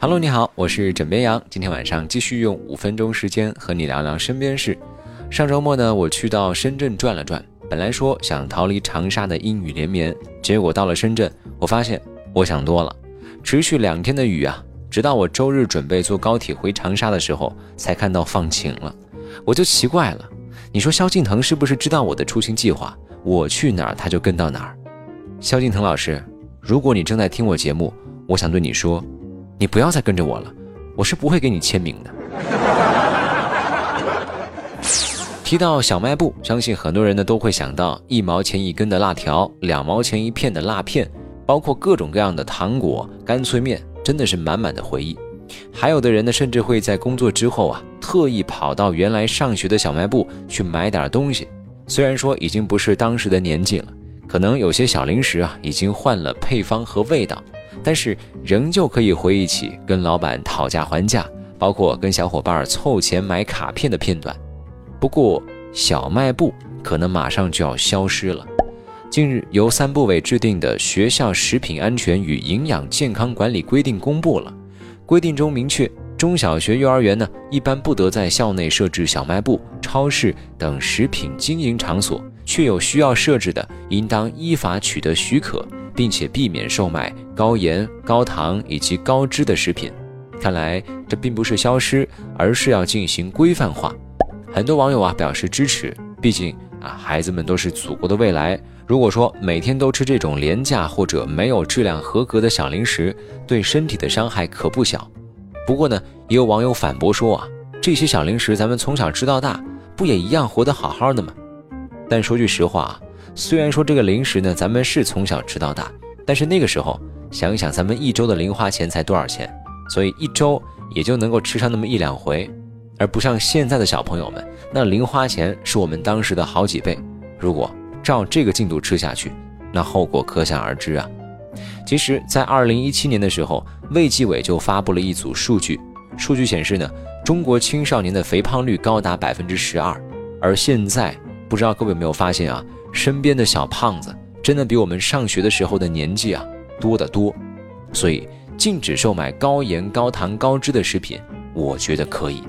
Hello，你好，我是枕边羊。今天晚上继续用五分钟时间和你聊聊身边事。上周末呢，我去到深圳转了转，本来说想逃离长沙的阴雨连绵，结果到了深圳，我发现我想多了。持续两天的雨啊，直到我周日准备坐高铁回长沙的时候，才看到放晴了。我就奇怪了，你说萧敬腾是不是知道我的出行计划？我去哪儿他就跟到哪儿。萧敬腾老师，如果你正在听我节目，我想对你说，你不要再跟着我了，我是不会给你签名的。提到小卖部，相信很多人呢都会想到一毛钱一根的辣条，两毛钱一片的辣片，包括各种各样的糖果、干脆面，真的是满满的回忆。还有的人呢，甚至会在工作之后啊，特意跑到原来上学的小卖部去买点东西。虽然说已经不是当时的年纪了。可能有些小零食啊，已经换了配方和味道，但是仍旧可以回忆起跟老板讨价还价，包括跟小伙伴凑钱买卡片的片段。不过小卖部可能马上就要消失了。近日，由三部委制定的《学校食品安全与营养健康管理规定》公布了，规定中明确，中小学、幼儿园呢，一般不得在校内设置小卖部、超市等食品经营场所。确有需要设置的，应当依法取得许可，并且避免售卖高盐、高糖以及高脂的食品。看来这并不是消失，而是要进行规范化。很多网友啊表示支持，毕竟啊孩子们都是祖国的未来。如果说每天都吃这种廉价或者没有质量合格的小零食，对身体的伤害可不小。不过呢，也有网友反驳说啊，这些小零食咱们从小吃到大，不也一样活得好好的吗？但说句实话啊，虽然说这个零食呢，咱们是从小吃到大，但是那个时候想一想，咱们一周的零花钱才多少钱？所以一周也就能够吃上那么一两回，而不像现在的小朋友们，那零花钱是我们当时的好几倍。如果照这个进度吃下去，那后果可想而知啊。其实，在二零一七年的时候，卫计委就发布了一组数据，数据显示呢，中国青少年的肥胖率高达百分之十二，而现在。不知道各位有没有发现啊，身边的小胖子真的比我们上学的时候的年纪啊多得多，所以禁止售卖高盐、高糖、高脂的食品，我觉得可以。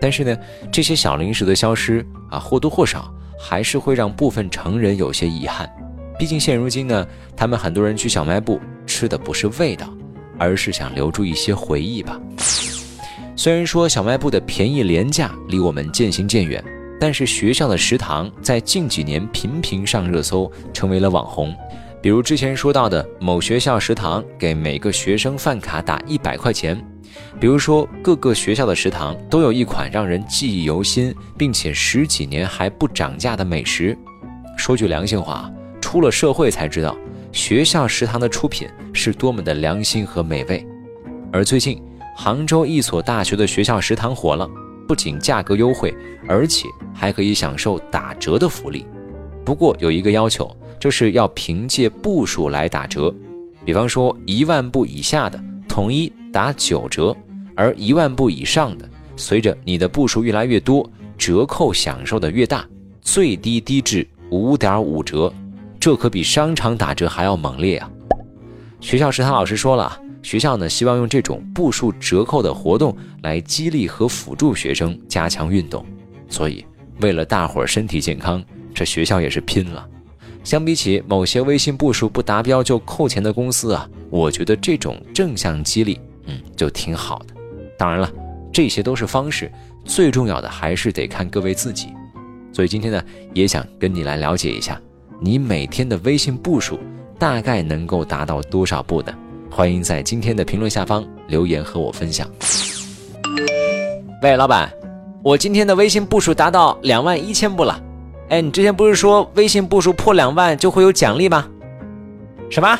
但是呢，这些小零食的消失啊，或多或少还是会让部分成人有些遗憾。毕竟现如今呢，他们很多人去小卖部吃的不是味道，而是想留住一些回忆吧。虽然说小卖部的便宜廉价离我们渐行渐远。但是学校的食堂在近几年频频上热搜，成为了网红。比如之前说到的某学校食堂给每个学生饭卡打一百块钱。比如说各个学校的食堂都有一款让人记忆犹新，并且十几年还不涨价的美食。说句良心话，出了社会才知道学校食堂的出品是多么的良心和美味。而最近杭州一所大学的学校食堂火了。不仅价格优惠，而且还可以享受打折的福利。不过有一个要求，就是要凭借步数来打折。比方说一万步以下的，统一打九折；而一万步以上的，随着你的步数越来越多，折扣享受的越大，最低低至五点五折。这可比商场打折还要猛烈啊！学校食堂老师说了。学校呢，希望用这种步数折扣的活动来激励和辅助学生加强运动，所以为了大伙儿身体健康，这学校也是拼了。相比起某些微信步数不达标就扣钱的公司啊，我觉得这种正向激励，嗯，就挺好的。当然了，这些都是方式，最重要的还是得看各位自己。所以今天呢，也想跟你来了解一下，你每天的微信步数大概能够达到多少步呢？欢迎在今天的评论下方留言和我分享。喂，老板，我今天的微信步数达到两万一千步了。哎，你之前不是说微信步数破两万就会有奖励吗？什么？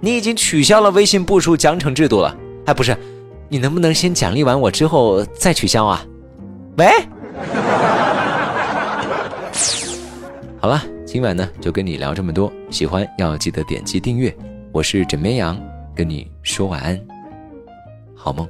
你已经取消了微信步数奖惩制度了？哎，不是，你能不能先奖励完我之后再取消啊？喂？好了，今晚呢就跟你聊这么多，喜欢要记得点击订阅。我是枕边羊。跟你说晚安，好梦。